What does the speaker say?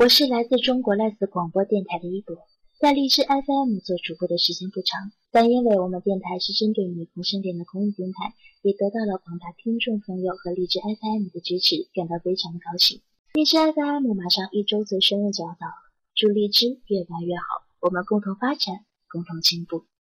我是来自中国赖自广播电台的一朵，在荔枝 FM 做主播的时间不长，但因为我们电台是针对女同声点的公益平台，也得到了广大听众朋友和荔枝 FM 的支持，感到非常的高兴。荔枝 FM 马上一周岁生日就要到了，祝荔枝越办越好，我们共同发展，共同进步。